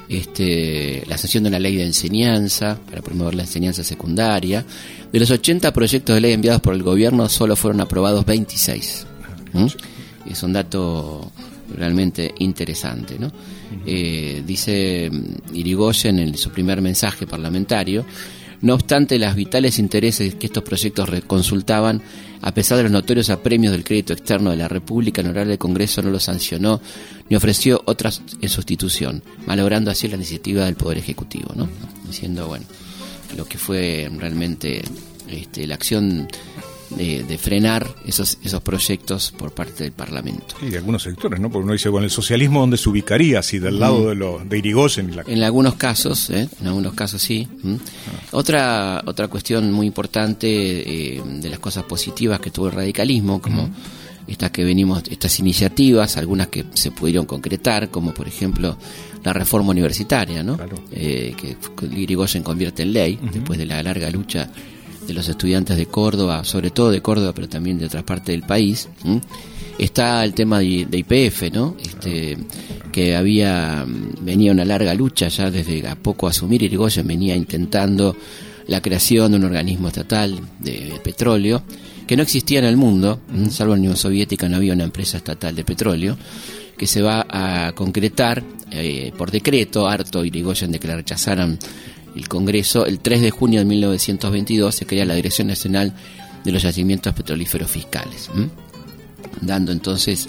[SPEAKER 2] este, la sanción de una ley de enseñanza para promover la enseñanza secundaria. De los 80 proyectos de ley enviados por el gobierno, solo fueron aprobados 26. ¿m? Es un dato realmente interesante. ¿no? Eh, dice Irigoyen en su primer mensaje parlamentario, no obstante los vitales intereses que estos proyectos consultaban, a pesar de los notorios apremios del crédito externo de la República, el honorario del Congreso no los sancionó ni ofreció otras en sustitución, malogrando así la iniciativa del Poder Ejecutivo, ¿no? Diciendo, bueno, lo que fue realmente este, la acción de, de frenar esos, esos proyectos por parte del Parlamento.
[SPEAKER 3] De algunos sectores, ¿no? Porque uno dice, bueno, el socialismo, ¿dónde se ubicaría? Si del lado de, lo, de Irigoyen y la...
[SPEAKER 2] En algunos casos, ¿eh? en algunos casos sí. ¿m? Otra otra cuestión muy importante eh, de las cosas positivas que tuvo el radicalismo, como estas que venimos, estas iniciativas, algunas que se pudieron concretar, como por ejemplo la reforma universitaria, ¿no?
[SPEAKER 3] Claro.
[SPEAKER 2] Eh, que Irigoyen convierte en ley después de la larga lucha de los estudiantes de Córdoba, sobre todo de Córdoba, pero también de otras partes del país. Está el tema de, IPF, ¿no? Este, que había mm, venía una larga lucha ya desde a poco asumir Irigoyen venía intentando la creación de un organismo estatal de petróleo que no existía en el mundo, salvo en la Unión Soviética no había una empresa estatal de petróleo que se va a concretar eh, por decreto, harto Irigoyen de que la rechazaran el Congreso, el 3 de junio de 1922 se crea la Dirección Nacional de los Yacimientos Petrolíferos Fiscales, ¿m? dando entonces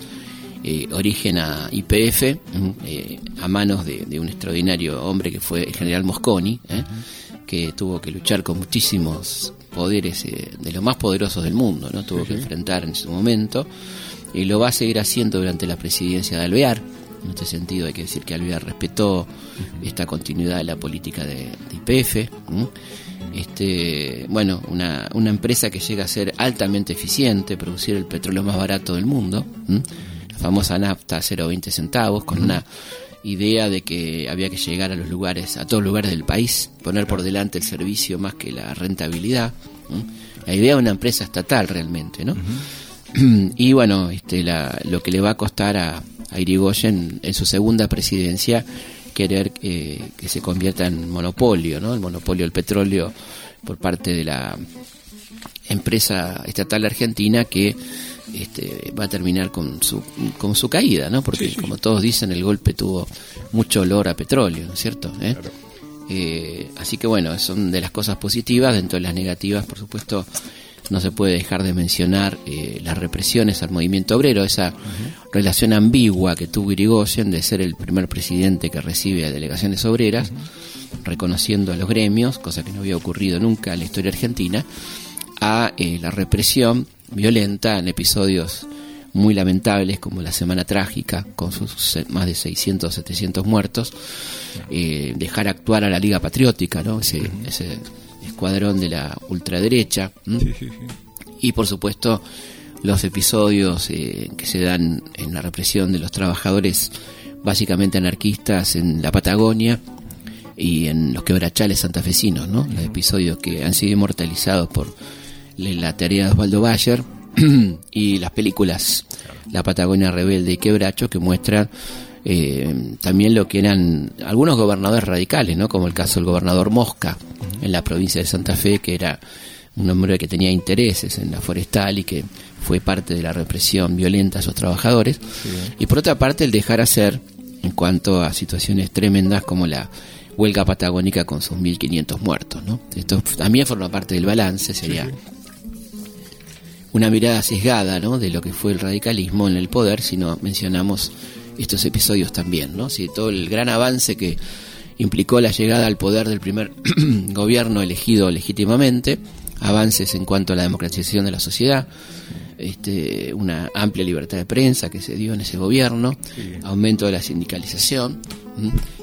[SPEAKER 2] eh, origen a IPF eh, a manos de, de un extraordinario hombre que fue el general Mosconi, ¿eh? que tuvo que luchar con muchísimos poderes eh, de los más poderosos del mundo, no tuvo que enfrentar en su momento y lo va a seguir haciendo durante la presidencia de Alvear. En este sentido hay que decir que Alvear respetó esta continuidad de la política de, IPF. Este, bueno, una, una empresa que llega a ser altamente eficiente, producir el petróleo más barato del mundo, ¿m? la famosa nafta a 0,20 centavos, con una idea de que había que llegar a los lugares, a todos los lugares del país, poner por delante el servicio más que la rentabilidad. ¿m? La idea de una empresa estatal realmente, ¿no? y bueno, este, la, lo que le va a costar a, a Irigoyen en su segunda presidencia querer eh, que se convierta en monopolio, ¿no? El monopolio del petróleo por parte de la empresa estatal argentina que este, va a terminar con su, con su caída, ¿no? Porque, como todos dicen, el golpe tuvo mucho olor a petróleo, ¿no es cierto? ¿Eh? Eh, así que bueno, son de las cosas positivas, dentro de las negativas, por supuesto, no se puede dejar de mencionar eh, las represiones al movimiento obrero, esa relación ambigua que tuvo Irigoyen de ser el primer presidente que recibe a delegaciones obreras, reconociendo a los gremios, cosa que no había ocurrido nunca en la historia argentina, a eh, la represión violenta en episodios muy lamentables como la Semana Trágica, con sus más de 600 700 muertos, eh, dejar actuar a la Liga Patriótica, ¿no? ese, ese escuadrón de la ultraderecha, y por supuesto los episodios eh, que se dan en la represión de los trabajadores básicamente anarquistas en la Patagonia y en los quebrachales santafesinos, ¿no? los episodios que han sido inmortalizados por la teoría de Osvaldo Bayer y las películas La Patagonia Rebelde y Quebracho que muestran eh, también lo que eran algunos gobernadores radicales, ¿no? como el caso del gobernador Mosca en la provincia de Santa Fe, que era un hombre que tenía intereses en la forestal y que fue parte de la represión violenta a sus trabajadores. Y por otra parte, el dejar hacer en cuanto a situaciones tremendas como la huelga patagónica con sus 1.500 muertos. ¿no? Esto también forma parte del balance, sería una mirada sesgada ¿no? de lo que fue el radicalismo en el poder si no mencionamos estos episodios también. ¿no? Si todo el gran avance que implicó la llegada al poder del primer gobierno elegido legítimamente, avances en cuanto a la democratización de la sociedad, este, una amplia libertad de prensa que se dio en ese gobierno, aumento de la sindicalización,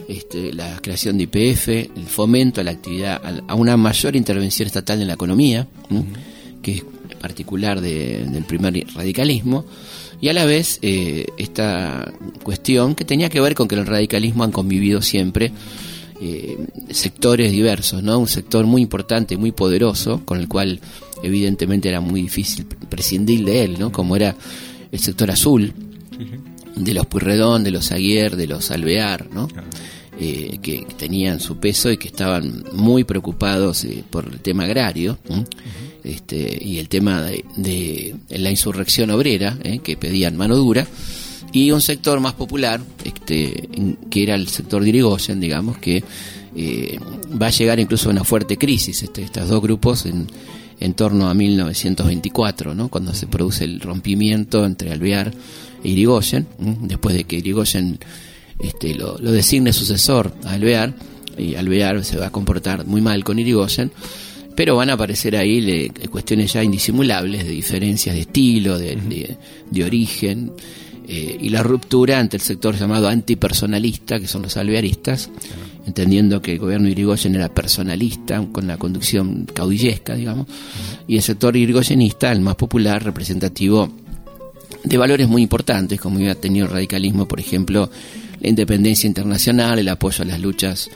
[SPEAKER 2] este, la creación de IPF, el fomento a la actividad, a una mayor intervención estatal en la economía, que es particular del primer radicalismo, y a la vez eh, esta cuestión que tenía que ver con que el radicalismo han convivido siempre eh, sectores diversos, ¿no? Un sector muy importante, muy poderoso, con el cual evidentemente era muy difícil prescindir de él, ¿no? Como era el sector azul, de los Puyredón, de los Aguier, de los Alvear, ¿no? Eh, que tenían su peso y que estaban muy preocupados por el tema agrario este, y el tema de, la insurrección obrera, ¿eh? que pedían mano dura, y un sector más popular, este, que era el sector de Irigoyen, digamos, que eh, va a llegar incluso a una fuerte crisis, este, estos dos grupos, en, torno a 1924, ¿no? cuando se produce el rompimiento entre Alvear e Irigoyen, después de que Irigoyen este, lo designe sucesor a Alvear, y Alvear se va a comportar muy mal con Irigoyen, pero van a aparecer ahí cuestiones ya indisimulables de diferencias de estilo, de, de, origen, eh, y la ruptura ante el sector llamado antipersonalista, que son los alvearistas, entendiendo que el gobierno Irigoyen era personalista, con la conducción caudillesca, digamos, y el sector irigoyenista, el más popular, representativo de valores muy importantes, como había tenido el radicalismo, por ejemplo, la independencia internacional, el apoyo a las luchas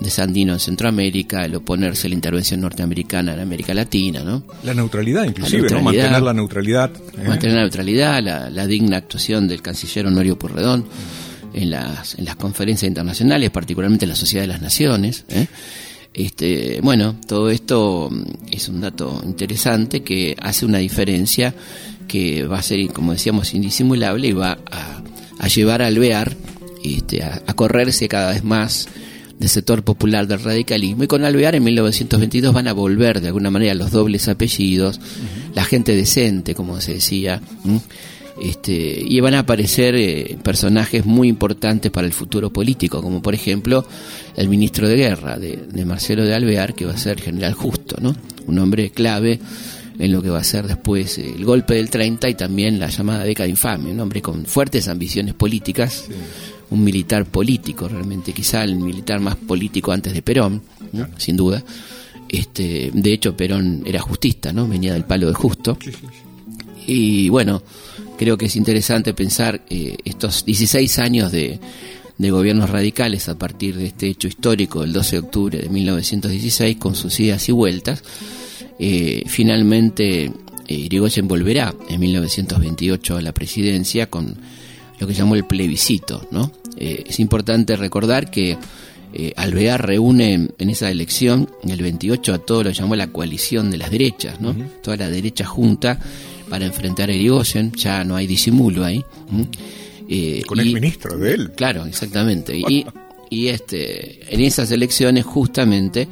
[SPEAKER 2] de Sandino en Centroamérica, el oponerse a la intervención norteamericana en América Latina, ¿no?
[SPEAKER 3] La neutralidad, inclusive, ¿no? Mantener la neutralidad.
[SPEAKER 2] ¿eh? Mantener la neutralidad, la, digna actuación del canciller Honorio Purredón en las, en las conferencias internacionales, particularmente en la Sociedad de las Naciones. ¿eh? Este, bueno, todo esto mm, es un dato interesante que hace una diferencia que va a ser, como decíamos, indisimulable y va a, a llevar al Alvear este, a correrse cada vez más del sector popular del radicalismo y con Alvear en 1922 van a volver de alguna manera los dobles apellidos, la gente decente, como se decía, este, y van a aparecer eh, personajes muy importantes para el futuro político, como por ejemplo el ministro de Guerra de, Marcelo de Alvear, que va a ser general justo, ¿no? un hombre clave en lo que va a ser después el golpe del 30 y también la llamada década infame, un hombre con fuertes ambiciones políticas un militar político realmente, quizá el militar más político antes de Perón, sin duda. Este, de hecho, Perón era justista, ¿no? Venía del palo de justo. Y bueno, creo que es interesante pensar eh, estos 16 años de, de gobiernos radicales a partir de este hecho histórico del 12 de octubre de 1916 con sus idas y vueltas. Eh, finalmente, eh, Irigoyen volverá en 1928 a la presidencia con lo que llamó el plebiscito, ¿no? Eh, es importante recordar que eh, Alvear reúne en esa elección, en el 28, a todo lo que llamó la coalición de las derechas, ¿no? Toda la derecha junta para enfrentar a Irigoyen, ya no hay disimulo ahí.
[SPEAKER 3] Eh, Con el ministro de él.
[SPEAKER 2] Claro, exactamente. y, y este, en esas elecciones justamente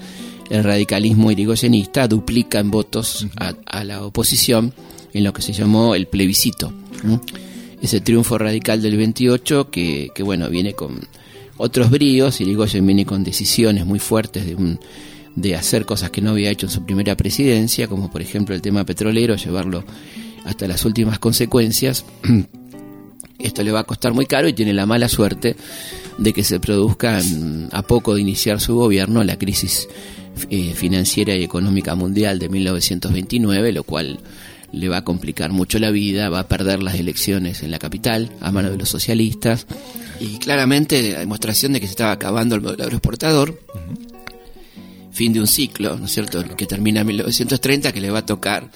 [SPEAKER 2] el radicalismo irigoyenista duplica en votos a, la oposición en lo que se llamó el plebiscito. Ese triunfo radical del 28 que, que bueno, viene con otros bríos, Irigoyen viene con decisiones muy fuertes de, un, de hacer cosas que no había hecho en su primera presidencia, como por ejemplo el tema petrolero, llevarlo hasta las últimas consecuencias. Esto le va a costar muy caro y tiene la mala suerte de que se produzca a poco de iniciar su gobierno la crisis eh, financiera y económica mundial de 1929, lo cual le va a complicar mucho la vida, va a perder las elecciones en la capital a mano de los socialistas y claramente la demostración de que se estaba acabando el modelo agroexportador. Fin de un ciclo, ¿no es cierto?, que termina en 1930, que le va a tocar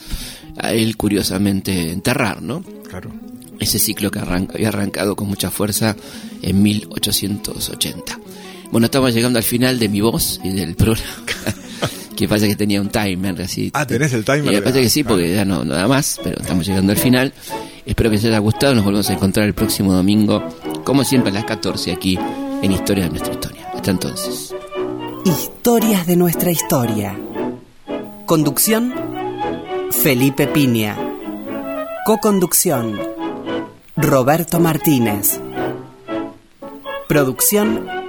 [SPEAKER 2] a él curiosamente enterrar, ¿no?
[SPEAKER 3] Claro.
[SPEAKER 2] Ese ciclo que había arrancado con mucha fuerza en 1880. Bueno, estamos llegando al final de mi voz y del programa. que pasa que tenía un timer así.
[SPEAKER 3] Ah, tenés el timer.
[SPEAKER 2] Me parece que sí, porque ya no nada más, pero estamos llegando al final. Espero que les haya gustado. Nos volvemos a encontrar el próximo domingo, como siempre a las 14 aquí en Historia de nuestra historia. Hasta entonces.
[SPEAKER 1] Historias de nuestra historia. Conducción Felipe Piña. Co-conducción Roberto Martínez. Producción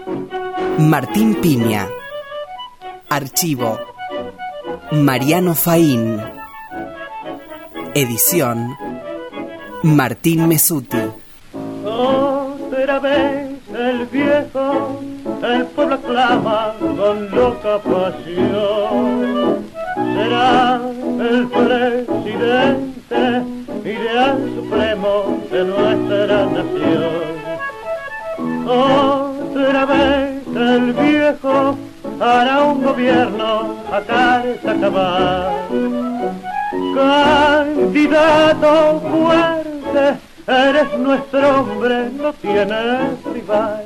[SPEAKER 1] Martín Piña. Archivo Mariano Faín. Edición Martín Mesuti.
[SPEAKER 5] Otra vez el viejo, el pueblo clama con loca pasión. Será el presidente, ideal supremo de nuestra nación. Otra vez el viejo hará un gobierno a carta cabal. Candidato fuerte, eres nuestro hombre, no tienes rival.